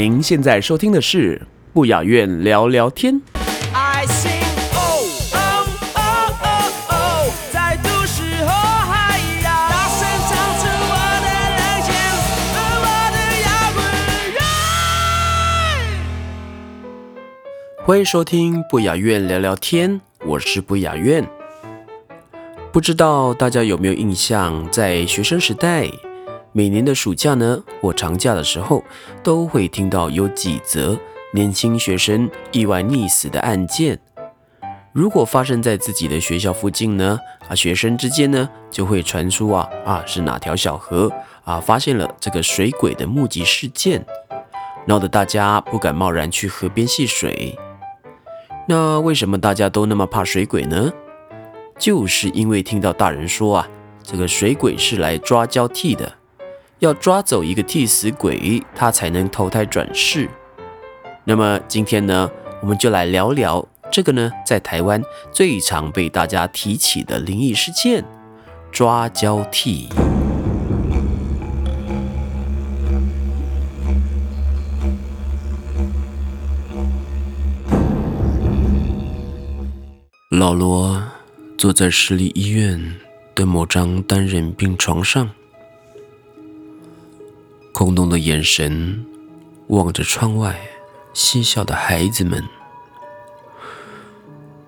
您现在收听的是不雅院聊聊天。欢迎收听不雅院聊聊天，我是不雅院。不知道大家有没有印象，在学生时代，每年的暑假呢或长假的时候，都会听到有几则年轻学生意外溺死的案件。如果发生在自己的学校附近呢，啊，学生之间呢就会传出啊啊是哪条小河啊发现了这个水鬼的目击事件，闹得大家不敢贸然去河边戏水。那为什么大家都那么怕水鬼呢？就是因为听到大人说啊，这个水鬼是来抓交替的，要抓走一个替死鬼，他才能投胎转世。那么今天呢，我们就来聊聊这个呢，在台湾最常被大家提起的灵异事件——抓交替。老罗坐在市立医院的某张单人病床上，空洞的眼神望着窗外嬉笑的孩子们，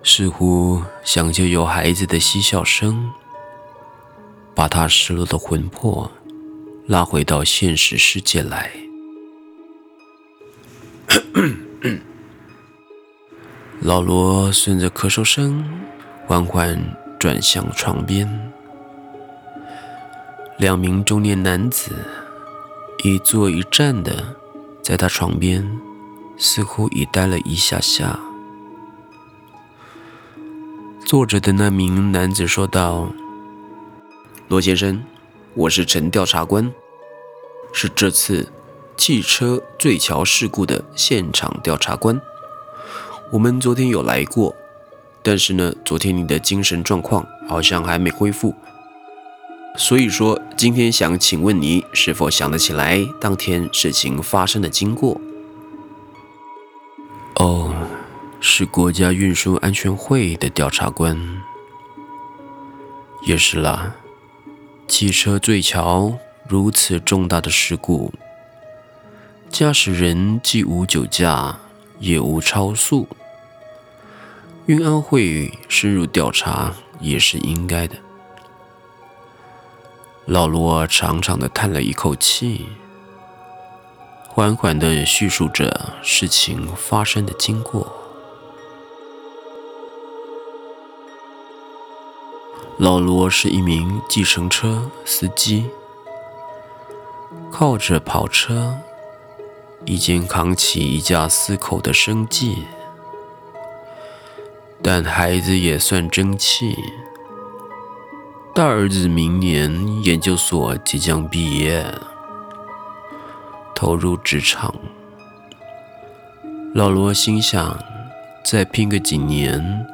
似乎想借由孩子的嬉笑声，把他失落的魂魄拉回到现实世界来。老罗顺着咳嗽声，缓缓转向床边。两名中年男子一坐一站的在他床边，似乎已待了一下下。坐着的那名男子说道：“罗先生，我是陈调查官，是这次汽车坠桥事故的现场调查官。”我们昨天有来过，但是呢，昨天你的精神状况好像还没恢复，所以说今天想请问你是否想得起来当天事情发生的经过？哦，是国家运输安全会的调查官，也是啦。汽车坠桥如此重大的事故，驾驶人既无酒驾，也无超速。运安会深入调查也是应该的。老罗长长的叹了一口气，缓缓的叙述着事情发生的经过。老罗是一名计程车司机，靠着跑车，已经扛起一家四口的生计。但孩子也算争气，大儿子明年研究所即将毕业，投入职场。老罗心想，再拼个几年，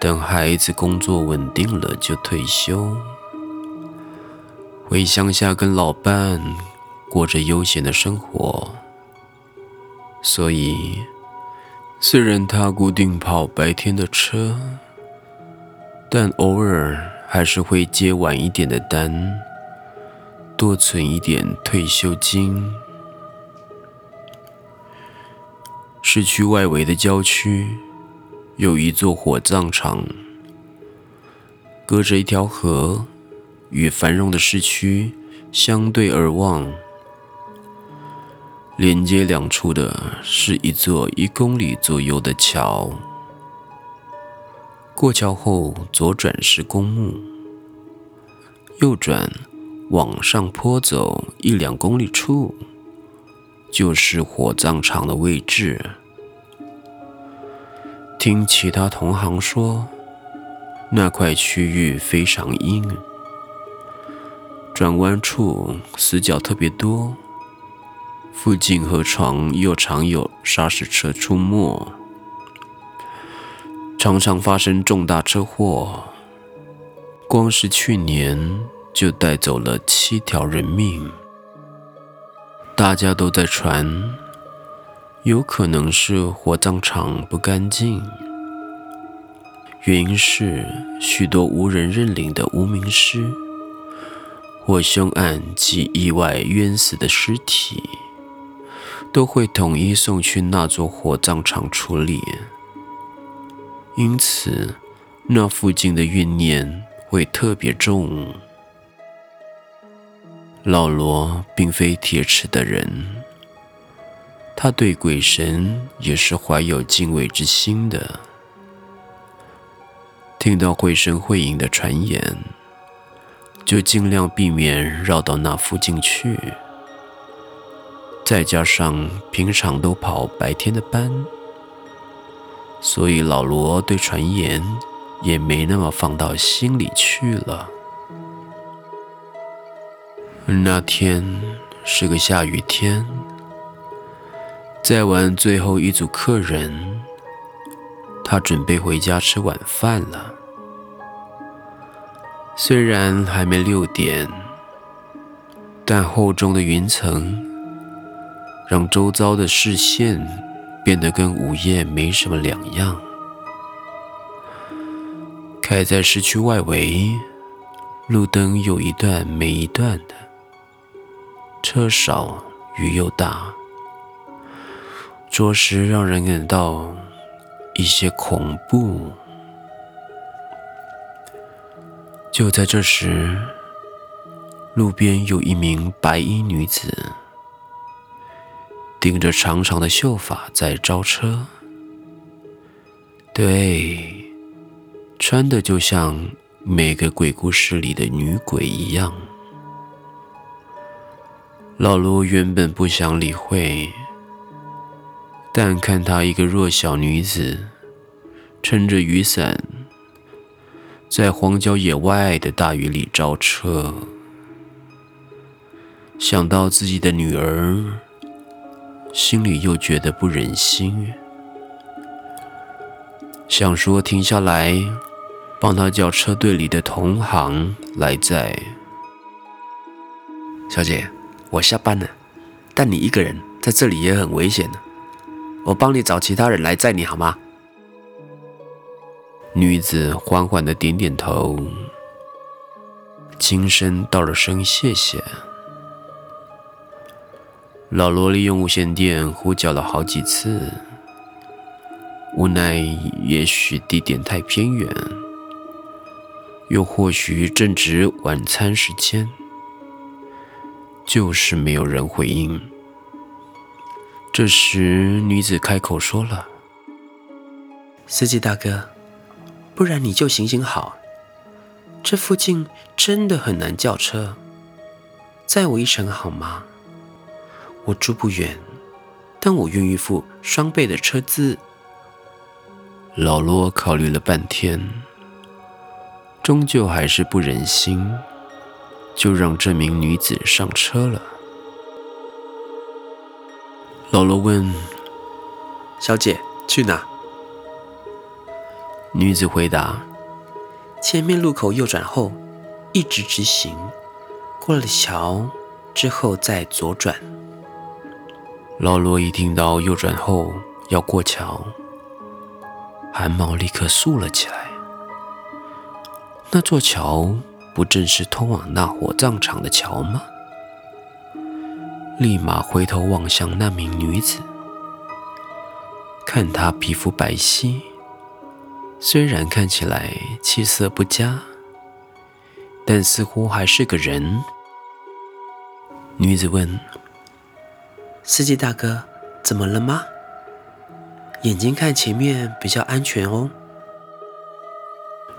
等孩子工作稳定了就退休，回乡下跟老伴过着悠闲的生活。所以。虽然他固定跑白天的车，但偶尔还是会接晚一点的单，多存一点退休金。市区外围的郊区有一座火葬场，隔着一条河，与繁荣的市区相对而望。连接两处的是一座一公里左右的桥，过桥后左转是公墓，右转往上坡走一两公里处，就是火葬场的位置。听其他同行说，那块区域非常阴，转弯处死角特别多，附近河床又常有砂石车出没，常常发生重大车祸。光是去年就带走了七条人命，大家都在传。有可能是火葬场不干净，原因是许多无人认领的无名尸或凶案及意外冤死的尸体，都会统一送去那座火葬场处理，因此那附近的怨念会特别重。老罗并非铁齿的人。他对鬼神也是怀有敬畏之心的。听到绘声绘影的传言，就尽量避免绕到那附近去。再加上平常都跑白天的班，所以老罗对传言也没那么放到心里去了。那天是个下雨天。载完最后一组客人，他准备回家吃晚饭了。虽然还没六点，但厚重的云层让周遭的视线变得跟午夜没什么两样。开在市区外围，路灯有一段没一段的，车少雨又大。着实让人感到一些恐怖。就在这时，路边有一名白衣女子，顶着长长的秀发在招车。对，穿的就像每个鬼故事里的女鬼一样。老卢原本不想理会。但看她一个弱小女子，撑着雨伞，在荒郊野外的大雨里招车，想到自己的女儿，心里又觉得不忍心，想说停下来，帮他叫车队里的同行来载。小姐，我下班了，但你一个人在这里也很危险的。我帮你找其他人来载你好吗？女子缓缓的点点头，轻声道了声谢谢。老罗利用无线电呼叫了好几次，无奈也许地点太偏远，又或许正值晚餐时间，就是没有人回应。这时，女子开口说了：“司机大哥，不然你就行行好，这附近真的很难叫车，载我一程好吗？我住不远，但我愿意付双倍的车资。”老罗考虑了半天，终究还是不忍心，就让这名女子上车了。老罗问：“小姐去哪？”女子回答：“前面路口右转后，一直直行，过了桥之后再左转。”老罗一听到右转后要过桥，汗毛立刻竖了起来。那座桥不正是通往那火葬场的桥吗？立马回头望向那名女子，看她皮肤白皙，虽然看起来气色不佳，但似乎还是个人。女子问：“司机大哥，怎么了吗？眼睛看前面比较安全哦。”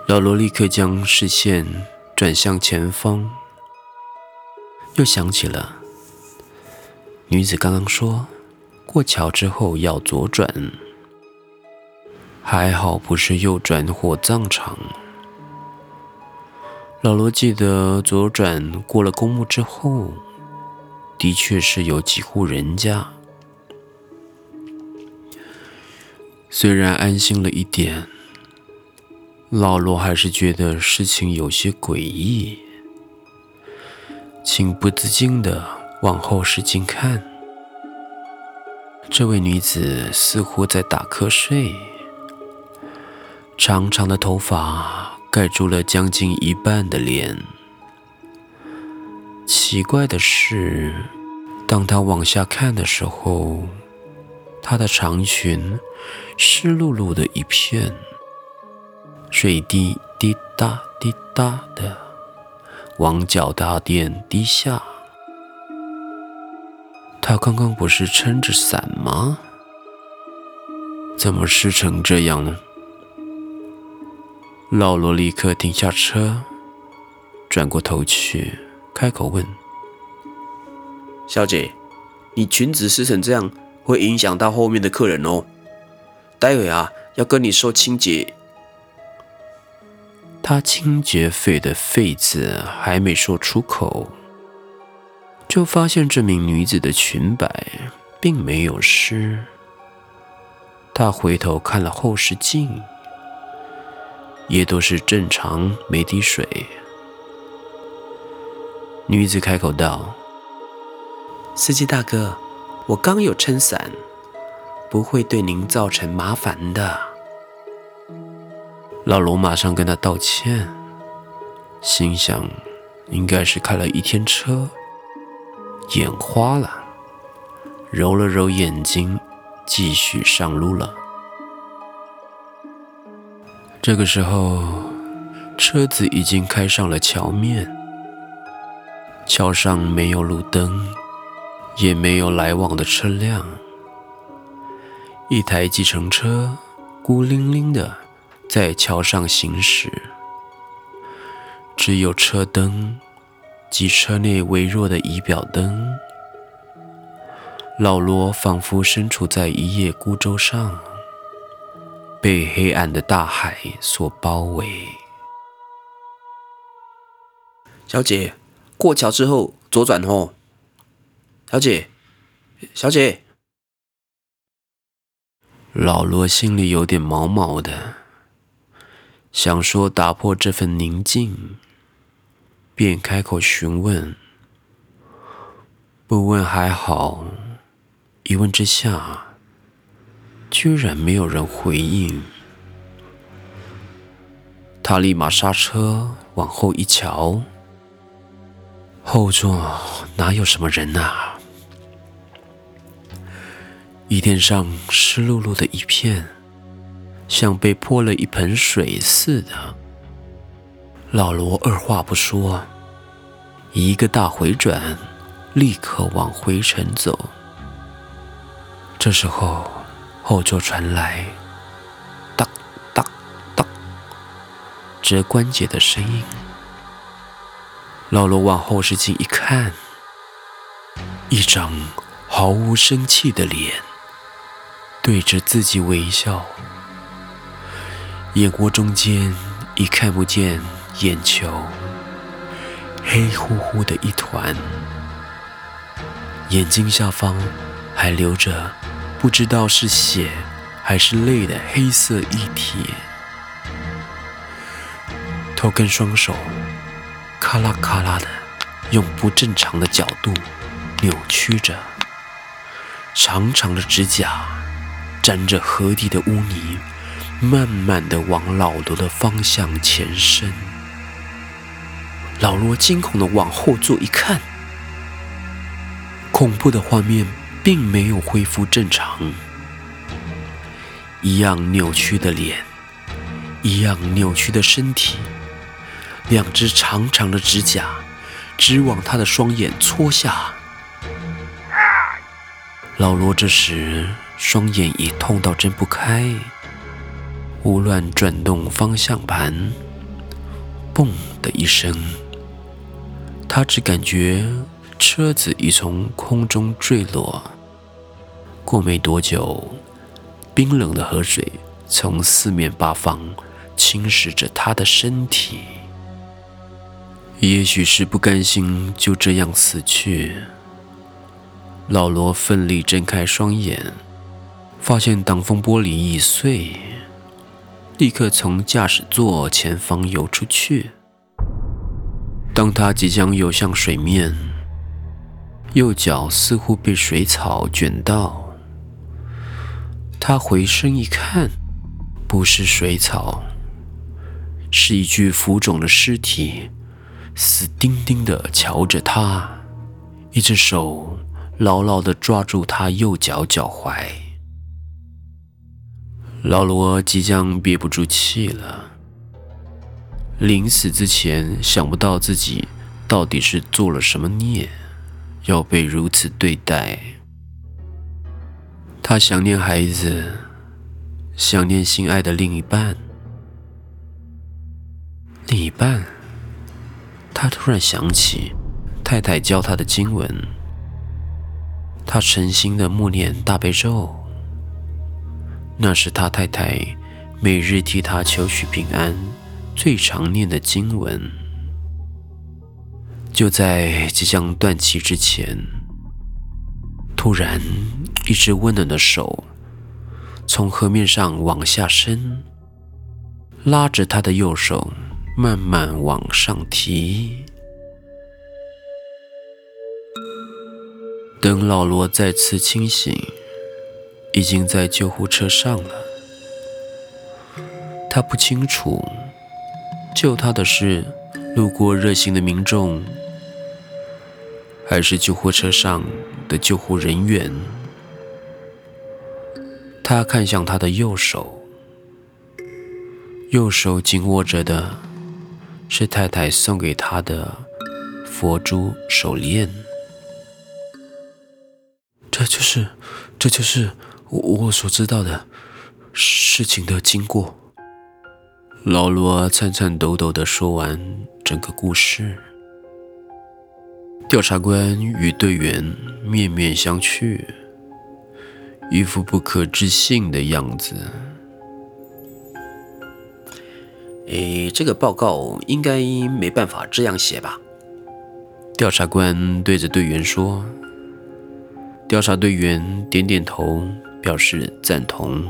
老罗立刻将视线转向前方。又想起了女子刚刚说过桥之后要左转，还好不是右转火葬场。老罗记得左转过了公墓之后，的确是有几户人家。虽然安心了一点，老罗还是觉得事情有些诡异，情不自禁的往后视镜看，这位女子似乎在打瞌睡，长长的头发。盖住了将近一半的脸。奇怪的是，当他往下看的时候，他的长裙湿漉漉的一片，水滴滴答滴答的往脚大殿滴下。他刚刚不是撑着伞吗？怎么湿成这样呢？老罗立刻停下车，转过头去，开口问：“小姐，你裙子湿成这样，会影响到后面的客人哦。待会啊，要跟你说清洁。”他清洁费的“费”字还没说出口，就发现这名女子的裙摆并没有湿。他回头看了后视镜。也都是正常，没滴水。女子开口道：“司机大哥，我刚有撑伞，不会对您造成麻烦的。”老罗马上跟他道歉，心想应该是开了一天车，眼花了，揉了揉眼睛，继续上路了。这个时候，车子已经开上了桥面。桥上没有路灯，也没有来往的车辆。一台计程车孤零零的在桥上行驶，只有车灯及车内微弱的仪表灯。老罗仿佛身处在一叶孤舟上。被黑暗的大海所包围。小姐，过桥之后左转哦。小姐，小姐。老罗心里有点毛毛的，想说打破这份宁静，便开口询问。不问还好，一问之下。居然没有人回应，他立马刹车，往后一瞧，后座哪有什么人啊？椅垫上湿漉漉的一片，像被泼了一盆水似的。老罗二话不说，一个大回转，立刻往回程走。这时候。后座传来“哒哒哒”折关节的声音。老罗往后视镜一看，一张毫无生气的脸对着自己微笑，眼窝中间已看不见眼球，黑乎乎的一团，眼睛下方还留着。不知道是血还是泪的黑色液体，头跟双手咔啦咔啦的用不正常的角度扭曲着，长长的指甲沾着河底的污泥，慢慢的往老罗的方向前伸。老罗惊恐的往后坐一看，恐怖的画面。并没有恢复正常，一样扭曲的脸，一样扭曲的身体，两只长长的指甲直往他的双眼戳下。老罗这时双眼已痛到睁不开，胡乱转动方向盘，嘣的一声，他只感觉车子已从空中坠落。过没多久，冰冷的河水从四面八方侵蚀着他的身体。也许是不甘心就这样死去，老罗奋力睁开双眼，发现挡风玻璃已碎，立刻从驾驶座前方游出去。当他即将游向水面，右脚似乎被水草卷到。他回身一看，不是水草，是一具浮肿的尸体，死盯盯地瞧着他，一只手牢牢地抓住他右脚脚踝。老罗即将憋不住气了。临死之前，想不到自己到底是做了什么孽，要被如此对待。他想念孩子，想念心爱的另一半。另一半，他突然想起太太教他的经文，他诚心的默念大悲咒，那是他太太每日替他求取平安。最常念的经文，就在即将断气之前，突然一只温暖的手从河面上往下伸，拉着他的右手慢慢往上提。等老罗再次清醒，已经在救护车上了。他不清楚。救他的是路过热心的民众，还是救护车上的救护人员？他看向他的右手，右手紧握着的是太太送给他的佛珠手链。这就是，这就是我我所知道的事情的经过。老罗颤颤抖抖的说完整个故事，调查官与队员面面相觑，一副不可置信的样子。诶，这个报告应该没办法这样写吧？调查官对着队员说。调查队员点点头，表示赞同。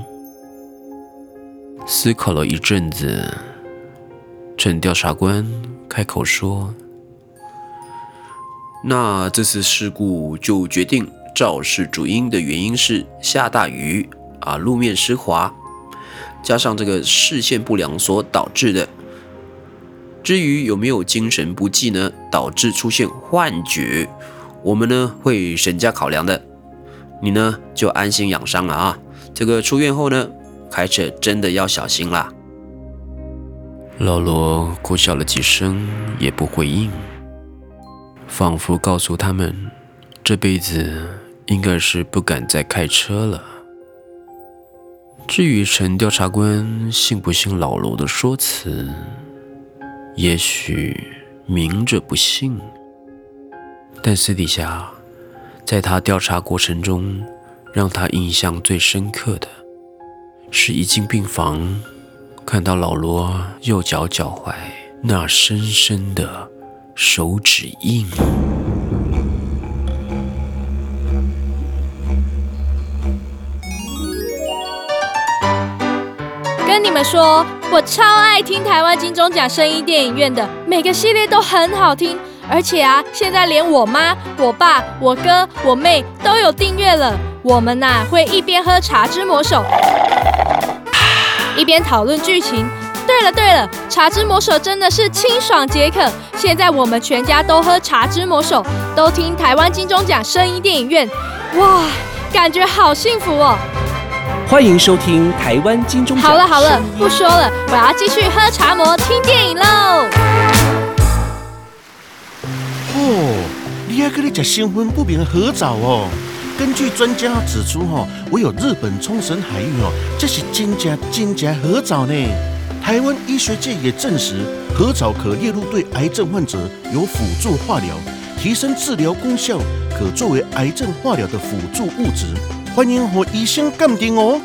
思考了一阵子，趁调查官开口说：“那这次事故就决定肇事主因的原因是下大雨啊，路面湿滑，加上这个视线不良所导致的。至于有没有精神不济呢，导致出现幻觉，我们呢会审加考量的。你呢就安心养伤了啊。这个出院后呢。”开车真的要小心啦！老罗苦笑了几声，也不回应，仿佛告诉他们，这辈子应该是不敢再开车了。至于陈调查官信不信老罗的说辞，也许明着不信，但私底下，在他调查过程中，让他印象最深刻的。是一进病房，看到老罗右脚脚踝那深深的手指印。跟你们说，我超爱听台湾金钟奖声音电影院的，每个系列都很好听，而且啊，现在连我妈、我爸、我哥、我妹都有订阅了。我们呐会一边喝《茶之魔手》。一边讨论剧情。对了对了，茶之魔手真的是清爽解渴。现在我们全家都喝茶之魔手，都听台湾金钟奖声音电影院，哇，感觉好幸福哦！欢迎收听台湾金钟奖。好了好了，不说了，我要继续喝茶魔听电影喽。哦，你还跟你吃新婚不明合照哦？根据专家指出，哈，唯有日本冲绳海域哦，这是真假真假合藻呢。台湾医学界也证实，合藻可列入对癌症患者有辅助化疗，提升治疗功效，可作为癌症化疗的辅助物质。欢迎和医生鉴定哦。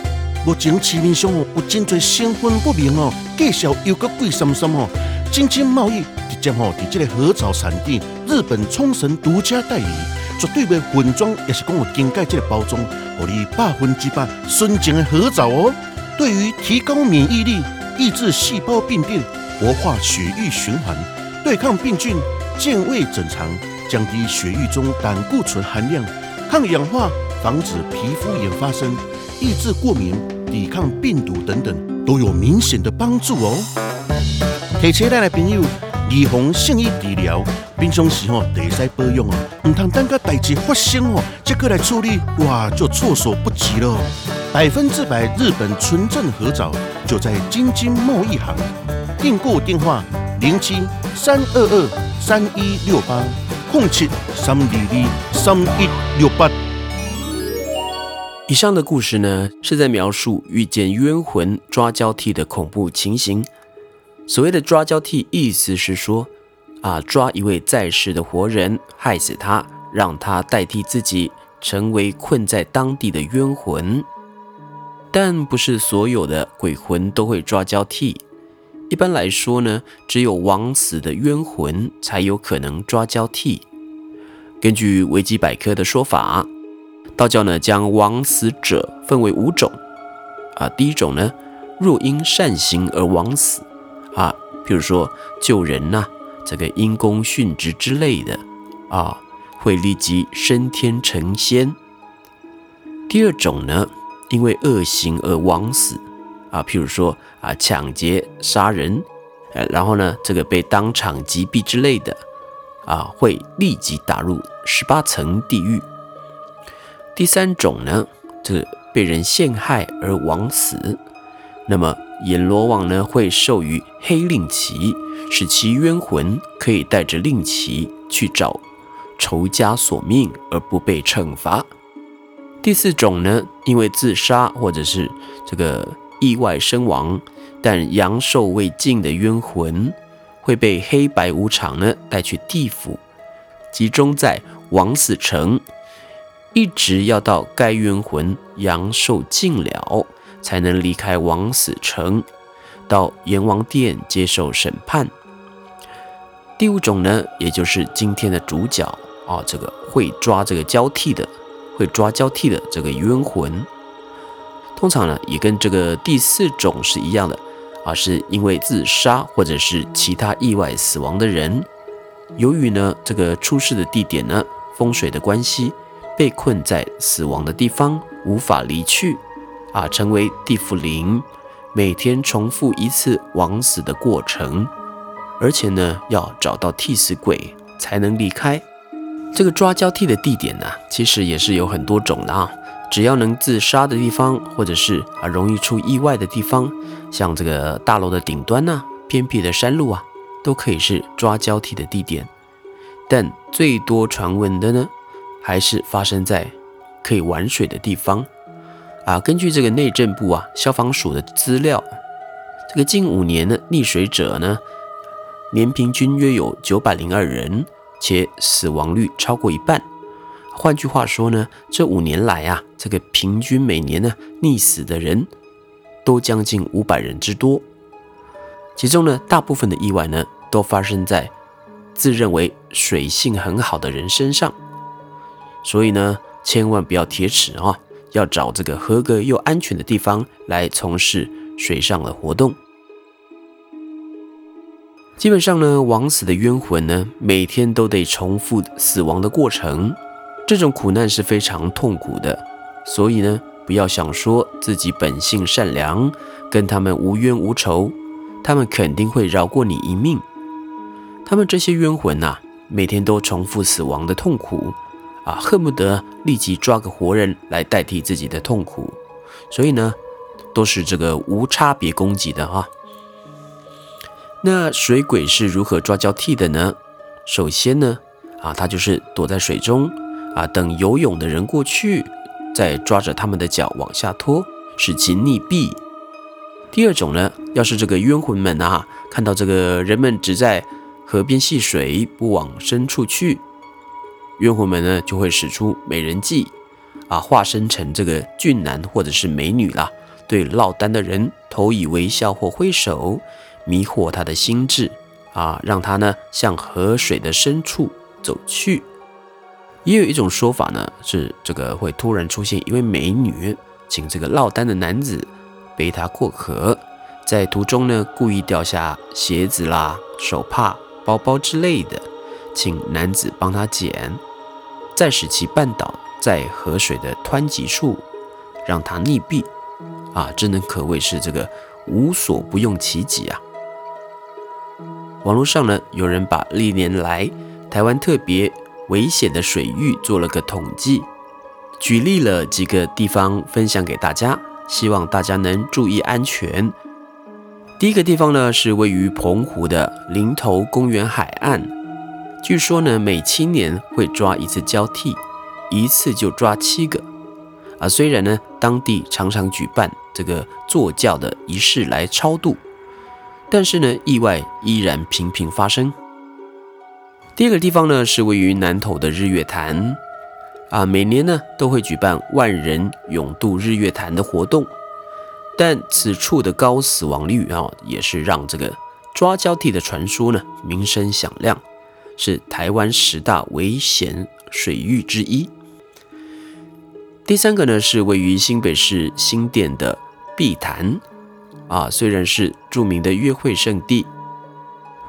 目前市面上哦有真侪成分不明哦，介绍又搁贵三三哦。真金贸易直接哦，伫这个合枣产地日本冲绳独家代理，绝对袂混装，也是讲有经过这个包装，互你百分之百纯正的合枣哦。对于提高免疫力、抑制细胞病变、活化血液循环、对抗病菌、健胃整肠、降低血液中胆固醇含量、抗氧化。防止皮肤炎发生、抑制过敏、抵抗病毒等等，都有明显的帮助哦。提车咱的朋友，预防性医治疗，平常时吼得使保养哦，唔通等个代志发生哦，再过来处理，哇，就措手不及了。百分之百日本纯正合枣，就在京津贸易行，订购电话零七三二二三一六八空七三二二三一六八。以上的故事呢，是在描述遇见冤魂抓交替的恐怖情形。所谓的抓交替，意思是说，啊，抓一位在世的活人，害死他，让他代替自己，成为困在当地的冤魂。但不是所有的鬼魂都会抓交替。一般来说呢，只有枉死的冤魂才有可能抓交替。根据维基百科的说法。道教呢，将枉死者分为五种，啊，第一种呢，若因善行而枉死，啊，譬如说救人呐，这个因公殉职之类的，啊，会立即升天成仙。第二种呢，因为恶行而枉死，啊，譬如说啊，抢劫、杀人，呃，然后呢，这个被当场击毙之类的，啊，会立即打入十八层地狱。第三种呢，这个被人陷害而枉死，那么阎罗王呢会授予黑令旗，使其冤魂可以带着令旗去找仇家索命而不被惩罚。第四种呢，因为自杀或者是这个意外身亡，但阳寿未尽的冤魂会被黑白无常呢带去地府，集中在枉死城。一直要到该冤魂阳寿尽了，才能离开枉死城，到阎王殿接受审判。第五种呢，也就是今天的主角啊，这个会抓这个交替的，会抓交替的这个冤魂，通常呢也跟这个第四种是一样的啊，是因为自杀或者是其他意外死亡的人，由于呢这个出事的地点呢风水的关系。被困在死亡的地方，无法离去，啊，成为地府灵，每天重复一次枉死的过程，而且呢，要找到替死鬼才能离开。这个抓交替的地点呢，其实也是有很多种的啊，只要能自杀的地方，或者是啊容易出意外的地方，像这个大楼的顶端呐，偏僻的山路啊，都可以是抓交替的地点。但最多传闻的呢？还是发生在可以玩水的地方啊！根据这个内政部啊消防署的资料，这个近五年的溺水者呢，年平均约有九百零二人，且死亡率超过一半。换句话说呢，这五年来啊，这个平均每年呢溺死的人都将近五百人之多。其中呢，大部分的意外呢都发生在自认为水性很好的人身上。所以呢，千万不要铁齿啊，要找这个合格又安全的地方来从事水上的活动。基本上呢，枉死的冤魂呢，每天都得重复死亡的过程，这种苦难是非常痛苦的。所以呢，不要想说自己本性善良，跟他们无冤无仇，他们肯定会饶过你一命。他们这些冤魂呐，每天都重复死亡的痛苦。啊，恨不得立即抓个活人来代替自己的痛苦，所以呢，都是这个无差别攻击的哈。那水鬼是如何抓交替的呢？首先呢，啊，他就是躲在水中啊，等游泳的人过去，再抓着他们的脚往下拖，使其溺毙。第二种呢，要是这个冤魂们啊，看到这个人们只在河边戏水，不往深处去。冤魂们呢就会使出美人计，啊，化身成这个俊男或者是美女啦，对落单的人投以微笑或挥手，迷惑他的心智，啊，让他呢向河水的深处走去。也有一种说法呢，是这个会突然出现一位美女，请这个落单的男子背她过河，在途中呢故意掉下鞋子啦、手帕、包包之类的，请男子帮他捡，再使其绊倒在河水的湍急处，让他溺毙。啊，真的可谓是这个无所不用其极啊！网络上呢，有人把历年来台湾特别危险的水域做了个统计，举例了几个地方分享给大家，希望大家能注意安全。第一个地方呢是位于澎湖的林头公园海岸，据说呢每七年会抓一次交替，一次就抓七个。啊，虽然呢当地常常举办这个坐轿的仪式来超度，但是呢意外依然频频发生。第二个地方呢是位于南投的日月潭，啊，每年呢都会举办万人勇渡日月潭的活动，但此处的高死亡率啊，也是让这个抓交替的传说呢名声响亮，是台湾十大危险水域之一。第三个呢是位于新北市新店的碧潭，啊，虽然是著名的约会圣地，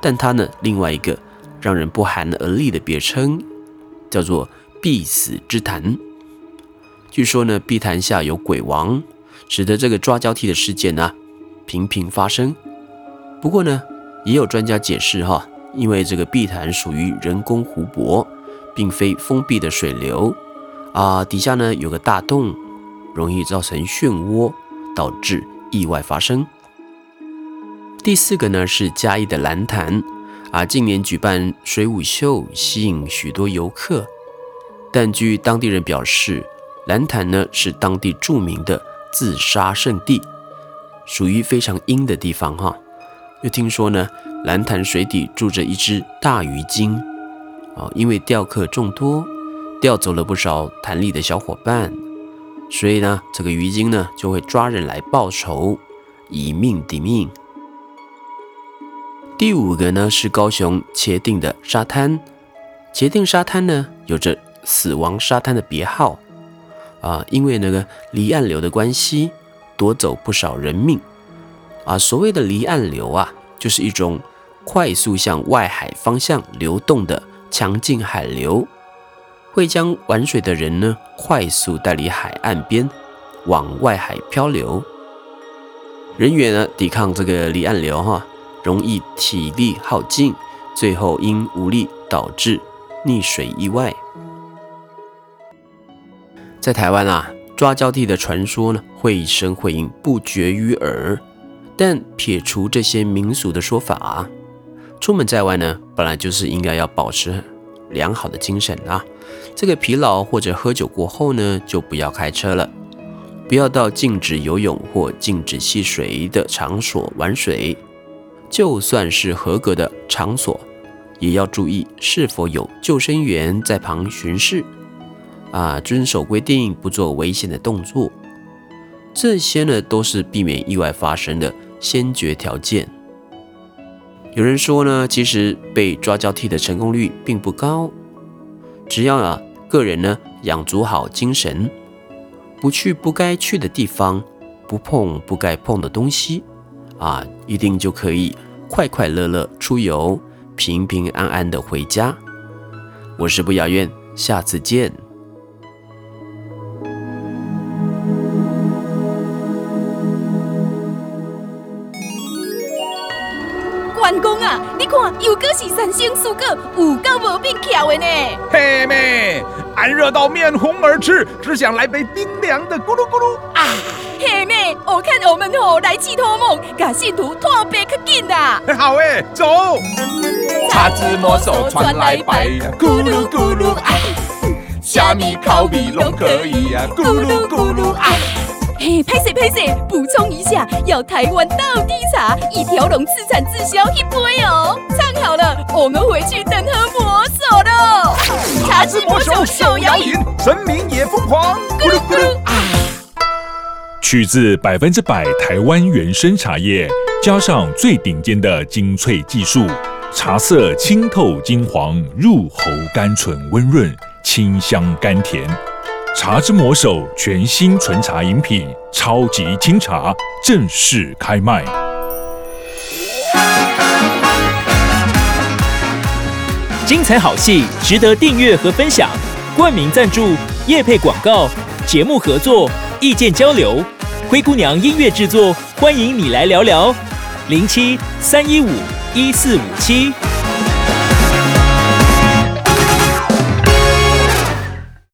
但它呢另外一个。让人不寒而栗的别称，叫做“必死之潭”。据说呢，碧潭下有鬼王，使得这个抓交替的事件呢频频发生。不过呢，也有专家解释哈，因为这个碧潭属于人工湖泊，并非封闭的水流啊，底下呢有个大洞，容易造成漩涡，导致意外发生。第四个呢是嘉义的蓝潭。啊，近年举办水舞秀，吸引许多游客。但据当地人表示，蓝潭呢是当地著名的自杀圣地，属于非常阴的地方哈。又听说呢，蓝潭水底住着一只大鱼精，啊，因为钓客众多，钓走了不少潭里的小伙伴，所以呢，这个鱼精呢就会抓人来报仇，以命抵命。第五个呢是高雄茄定的沙滩，茄定沙滩呢有着“死亡沙滩”的别号。啊，因为那个离岸流的关系，夺走不少人命。啊。所谓的离岸流啊，就是一种快速向外海方向流动的强劲海流，会将玩水的人呢快速带离海岸边，往外海漂流。人员呢抵抗这个离岸流哈。容易体力耗尽，最后因无力导致溺水意外。在台湾啊，抓交替的传说呢，绘声绘影，不绝于耳。但撇除这些民俗的说法，出门在外呢，本来就是应该要保持良好的精神啊。这个疲劳或者喝酒过后呢，就不要开车了，不要到禁止游泳或禁止戏水的场所玩水。就算是合格的场所，也要注意是否有救生员在旁巡视，啊，遵守规定，不做危险的动作，这些呢都是避免意外发生的先决条件。有人说呢，其实被抓交替的成功率并不高，只要啊个人呢养足好精神，不去不该去的地方，不碰不该碰的东西。啊，一定就可以快快乐乐出游，平平安安的回家。我是不雅苑，下次见。你看又果是三星蔬果，有够无变巧的呢。嘿妹，俺热到面红耳赤，只想来杯冰凉的咕噜咕噜啊。嘿妹，我看我们吼来去托梦，把信徒托别可紧啦。好诶，走。叉子魔手传来白呀，咕噜咕噜啊。虾米烤米拢可以呀，咕噜咕噜啊。嘿，拍死拍摄，补要台湾到底茶，一条龙自产自销一杯哦。唱好了，我们回去等喝魔手喽。茶之魔手手摇饮，神明也疯狂，咕噜咕噜啊！取自百分之百台湾原生茶叶，加上最顶尖的精粹技术，茶色清透金黄，入喉甘醇温润，清香甘甜。茶之魔手全新纯茶饮品，超级清茶正式开卖。精彩好戏值得订阅和分享，冠名赞助、业配广告、节目合作、意见交流，灰姑娘音乐制作，欢迎你来聊聊，零七三一五一四五七。